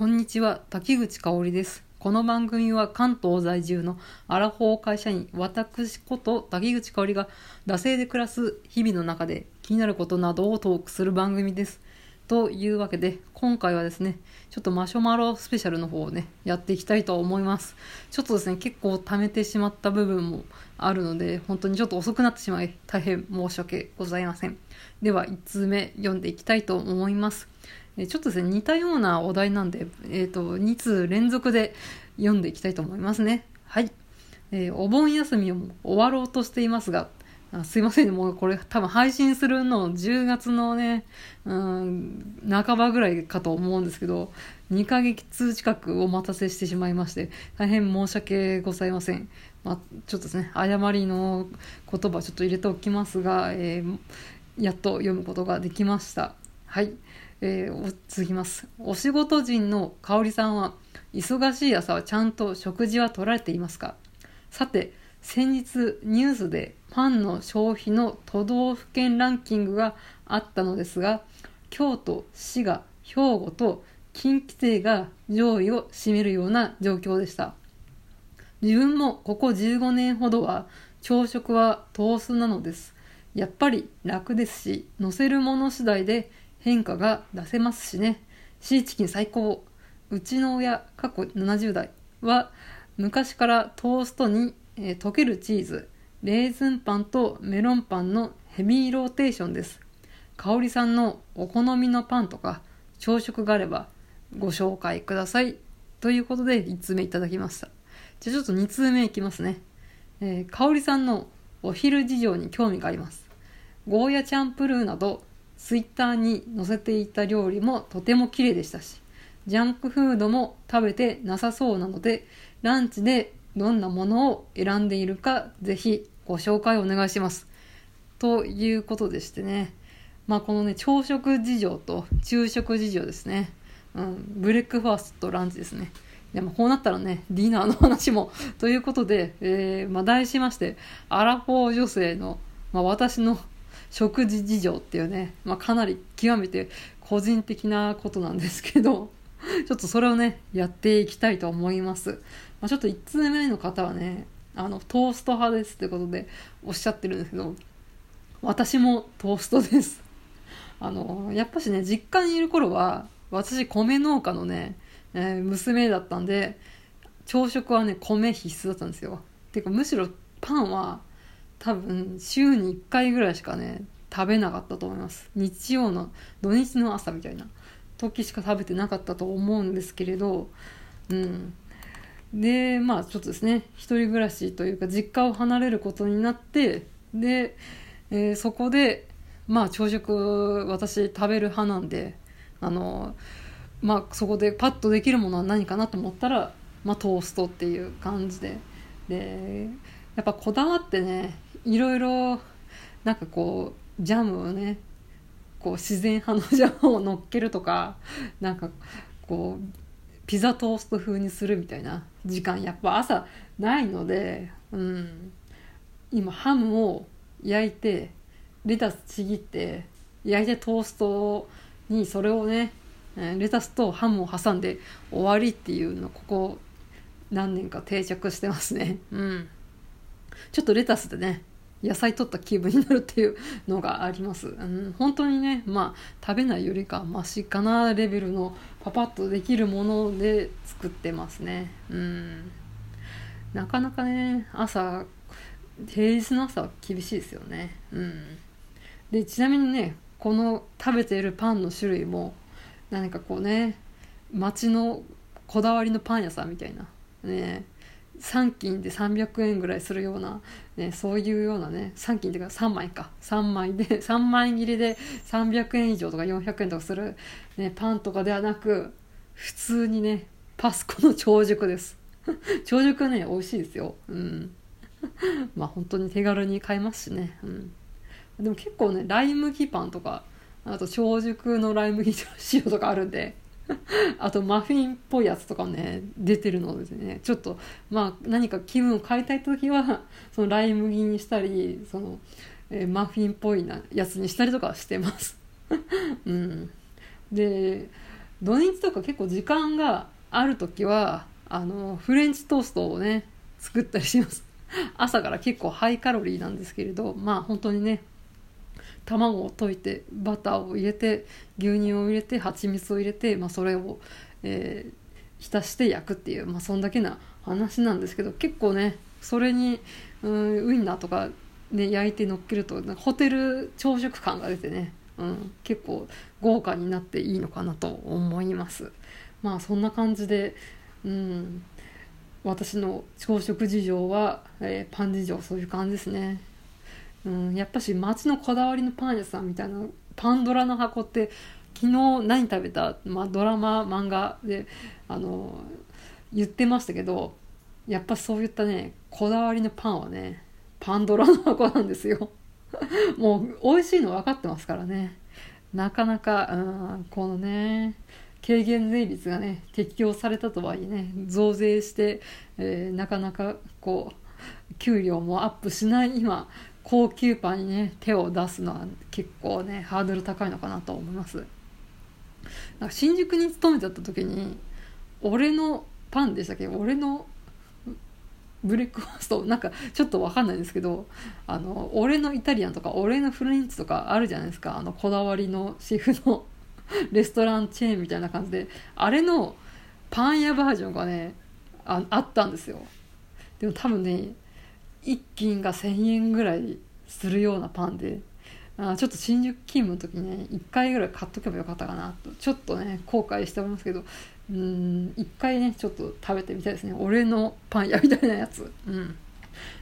こんにちは、滝口香織です。この番組は関東在住のアラフォー会社員、私こと滝口香織が、惰性で暮らす日々の中で気になることなどをトークする番組です。というわけで、今回はですね、ちょっとマシュマロスペシャルの方をね、やっていきたいと思います。ちょっとですね、結構溜めてしまった部分もあるので、本当にちょっと遅くなってしまい、大変申し訳ございません。では、1通目読んでいきたいと思います。ちょっとですね、似たようなお題なんで、えっ、と、2通連続で読んでいきたいと思いますね。はい。えーお盆休みを終わろうとしていますが、あすいませんね、もうこれ多分配信するの10月のね、うん、半ばぐらいかと思うんですけど、2ヶ月近くお待たせしてしまいまして、大変申し訳ございません。まあ、ちょっとですね、誤りの言葉ちょっと入れておきますが、えーやっと読むことができました。はい。えーお続きます。お仕事人の香織さんは、忙しい朝はちゃんと食事は取られていますか？さて、先日ニュースでパンの消費の都道府県ランキングがあったのですが、京都、滋賀、兵庫と近畿勢が上位を占めるような状況でした。自分もここ15年ほどは朝食はトースなのです。やっぱり楽ですし、乗せるもの次第で変化が出せますしね。シーチキン最高。うちの親、過去70代は昔からトーストに、えー溶けるチーズ、レーズンパンとメロンパンのヘビーローテーションです。香織さんのお好みのパンとか朝食があればご紹介ください。ということで1通目いただきました。じゃあちょっと2通目いきますね。えー、香織さんのお昼事情に興味があります。ゴーヤチャンプルーなどツイッターに載せていた料理もとても綺麗でしたし、ジャンクフードも食べてなさそうなので、ランチでどんなものを選んでいるか、ぜひご紹介お願いします。ということでしてね。まあこのね、朝食事情と昼食事情ですね。うん、ブレックファーストとランチですね。でもこうなったらね、ディナーの話も。ということで、えー、まあ題しまして、アラフォー女性の、まあ私の食事事情っていうね、まあかなり極めて個人的なことなんですけど、ちょっとそれをね、やっていきたいと思います。まあ、ちょっと1通目の方はね、あの、トースト派ですってことでおっしゃってるんですけど、私もトーストです。あの、やっぱしね、実家にいる頃は、私米農家のね、えー娘だったんで、朝食はね、米必須だったんですよ。てか、むしろパンは、多分、週に1回ぐらいしかね、食べなかったと思います。日曜の、土日の朝みたいな時しか食べてなかったと思うんですけれど、うん。で、まあちょっとですね、一人暮らしというか実家を離れることになって、で、えーそこで、まあ朝食私食べる派なんで、あの、まあそこでパッとできるものは何かなと思ったら、まあトーストっていう感じで。で、やっぱこだわってね、いろいろ、なんかこう、ジャムをね、こう自然派のジャムを乗っけるとか、なんかこう、ピザトースト風にするみたいな時間やっぱ朝ないので、うん、今ハムを焼いてレタスちぎって焼いてトーストにそれをねレタスとハムを挟んで終わりっていうのここ何年か定着してますね。うん。ちょっとレタスでね野菜取った気分になるっていうのがあります、うん、本当にねまあ食べないよりかマシかなレベルのパパッとできるもので作ってますね。うん。なかなかね朝平日の朝は厳しいですよね。うん。でちなみにねこの食べているパンの種類も何かこうね町のこだわりのパン屋さんみたいな。ね。3斤で300円ぐらいするような、ね、そういうようなね3斤っていうか3枚か。3枚で 3枚切りで300円以上とか400円とかする、ね、パンとかではなく普通にねパスコの長熟です。長熟ね美味しいですよ。うん。まあ本当に手軽に買えますしね、うん、でも結構ねライ麦パンとかあと長熟のライ麦塩とかあるんで あとマフィンっぽいやつとかもね出てるのですね。ちょっとまあ何か気分を変えたい時は そのライ麦にしたりその、えーマフィンっぽいなやつにしたりとかしてます。うん、で土日とか結構時間がある時はあのフレンチトーストをね作ったりします。朝から結構ハイカロリーなんですけれどまあ本当にね卵を溶いてバターを入れて牛乳を入れて蜂蜜を入れて、まあ、それを、えー、浸して焼くっていう、まあ、そんだけな話なんですけど結構ねそれにうんウインナーとか、ね、焼いて乗っけるとホテル朝食感が出てね、うん、結構豪華になっていいのかなと思います。まあそんな感じで、うん、私の朝食事情は、えー、パン事情そういう感じですね。うん、やっぱし街のこだわりのパン屋さんみたいなパンドラの箱って昨日何食べた、まあ、ドラマ漫画であの言ってましたけどやっぱそういったねこだわりのパンはねパンドラの箱なんですよ。もう美味しいの分かってますからね。なかなか、うん、このね軽減税率がね適用されたとはいえね増税して、えー、なかなかこう給料もアップしない今高級パンにね手を出すのは結構ねハードル高いのかなと思います。なんか新宿に勤めてた時に俺のパンでしたっけ？俺のブレックファースト？なんかちょっと分かんないんですけどあの俺のイタリアンとか俺のフレンチとかあるじゃないですか。あのこだわりのシェフの レストランチェーンみたいな感じで。あれのパン屋バージョンがねああったんですよ。でも多分ね1斤が1,000円ぐらいするようなパンであちょっと新宿勤務の時にね1回ぐらい買っとけばよかったかなと。ちょっとね後悔しておりますけどうん1回ねちょっと食べてみたいですね。俺のパン屋みたいなやつ。うん。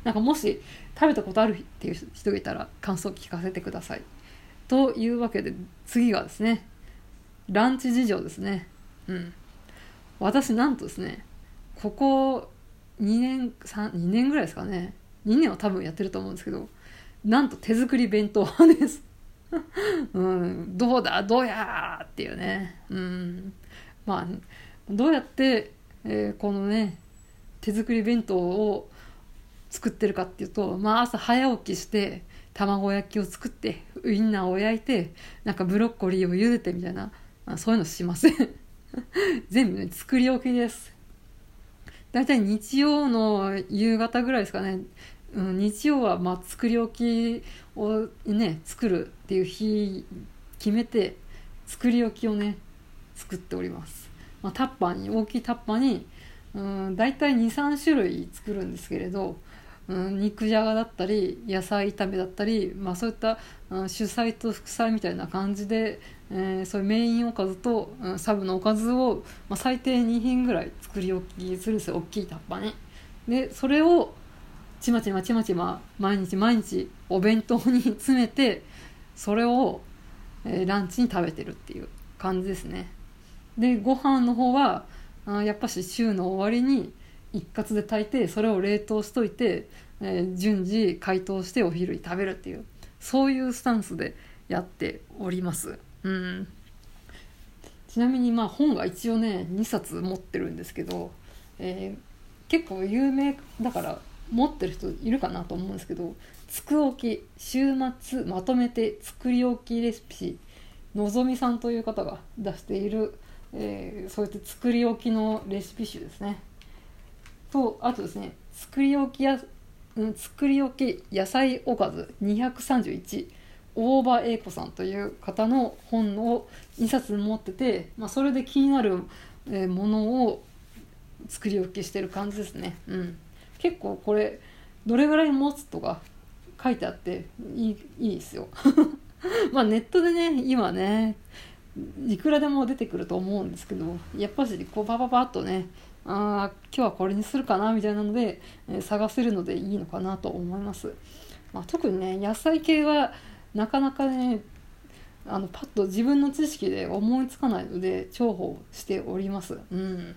なんかもし食べたことあるっていう人がいたら感想聞かせてください。というわけで次がですねランチ事情ですね。うん。私なんとですねここ2年3 2年ぐらいですかね2年は多分やってると思うんですけどなんと手作り弁当派です。うん、どうだ？どうやっていうね、うん、まあどうやって、えー、このね手作り弁当を作ってるかっていうと、まあ、朝早起きして卵焼きを作ってウインナーを焼いてなんかブロッコリーを茹でてみたいな、そういうのしません。全部ね作り置きです。大体日曜の夕方ぐらいですかね。うん、日曜はまあ作り置きをね作るっていう日決めて作り置きをね作っております、まあ、タッパーに大きいタッパーにうん大体23種類作るんですけれど、うん、肉じゃがだったり野菜炒めだったり、まあ、そういった、うん、主菜と副菜みたいな感じで、えー、そういうメインおかずと、うん、サブのおかずを、まあ、最低2品ぐらい作り置きするんですよ大きいタッパーに。でそれをちまちまちまちま毎日毎日お弁当に詰めてそれを、えー、ランチに食べてるっていう感じですね。でご飯の方はあやっぱし週の終わりに一括で炊いてそれを冷凍しといて、えー、順次解凍してお昼に食べるっていうそういうスタンスでやっております。うん。ちなみにまあ本が一応ね2冊持ってるんですけど、えー、結構有名だから持ってる人いるかなと思うんですけどつくおき週末まとめて作り置きレシピのぞみさんという方が出している、えー、そうやって作り置きのレシピ集ですね。とあとですね作り置きや、うん、作り置き野菜おかず231大場英子さんという方の本を2冊持ってて、まあ、それで気になるものを作り置きしてる感じですね。うん。結構これどれぐらい持つとか書いてあっていいいいですよ。まあネットでね今ねいくらでも出てくると思うんですけどやっぱしこうパパパッとねあ今日はこれにするかなみたいなので、え、探せるのでいいのかなと思います、まあ、特にね野菜系はなかなかねあのパッと自分の知識で思いつかないので重宝しております。うん。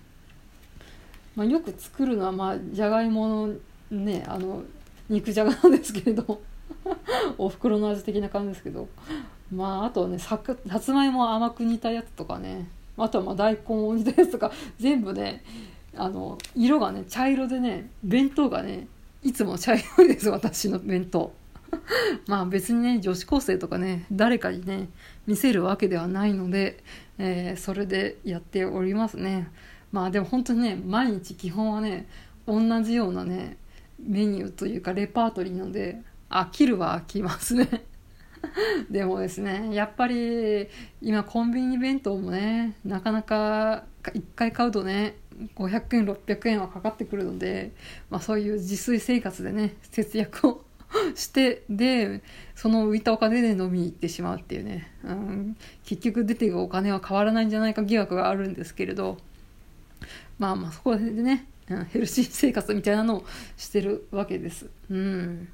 まあ、よく作るのはまあじゃがいものねあの肉じゃがなんですけれど おふくろの味的な感じですけどまああとねささつまいも甘く煮たやつとかねあとはまあ大根を煮たやつとか全部ねあの色がね茶色でね弁当がねいつも茶色いです私の弁当。まあ別にね女子高生とかね誰かにね見せるわけではないので、えー、それでやっておりますね。まあでも本当にね毎日基本はね同じようなねメニューというかレパートリーなので飽きるは飽きますね。でもですねやっぱり今コンビニ弁当もねなかなか1回買うとね500円600円はかかってくるので、まあ、そういう自炊生活でね節約を してでその浮いたお金で飲みに行ってしまうっていうね、うん、結局出ていくお金は変わらないんじゃないか疑惑があるんですけれど。まあまあそこでね、うん、ヘルシー生活みたいなのをしてるわけです。うん。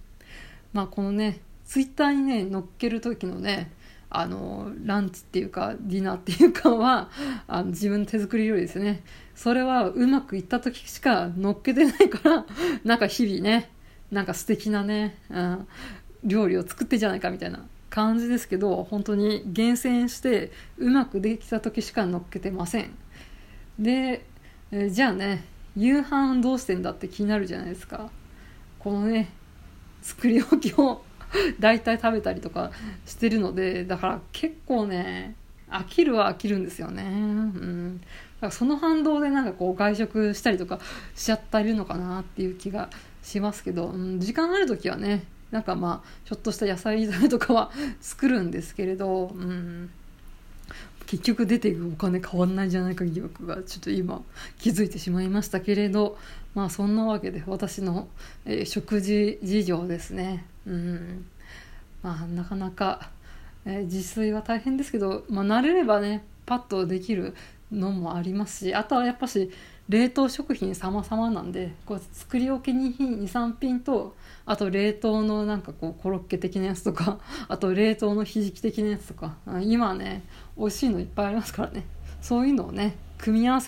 まあこのねツイッターにね載っける時のねあのランチっていうかディナーっていうかは あの自分の手作り料理ですね。それはうまくいった時しか載っけてないから なんか日々ねなんか素敵なね、うん、料理を作ってじゃないかみたいな感じですけど本当に厳選してうまくできた時しか載っけてません。で、えじゃあね夕飯どうしてんだって気になるじゃないですか。このね作り置きを 大体食べたりとかしてるのでだから結構ね飽きるは飽きるんですよね。うん、だからその反動でなんかこう外食したりとかしちゃってるのかなっていう気がしますけど、うん、時間ある時はねなんかまあちょっとした野菜炒めとかは作るんですけれど、うん、結局出ていくお金変わんないんじゃないか疑惑がちょっと今気づいてしまいましたけれどまあそんなわけで私の、えー、食事事情ですね。うん。まあなかなか、えー、自炊は大変ですけど、まあ、慣れればねパッとできるのもありますしあとはやっぱし冷凍食品様々なんでこう作り置きに23品とあと冷凍のなんかこうコロッケ的なやつとか あと冷凍のひじき的なやつとか今ね美味しいのいっぱいありますからね。そういうのをね組み合わせ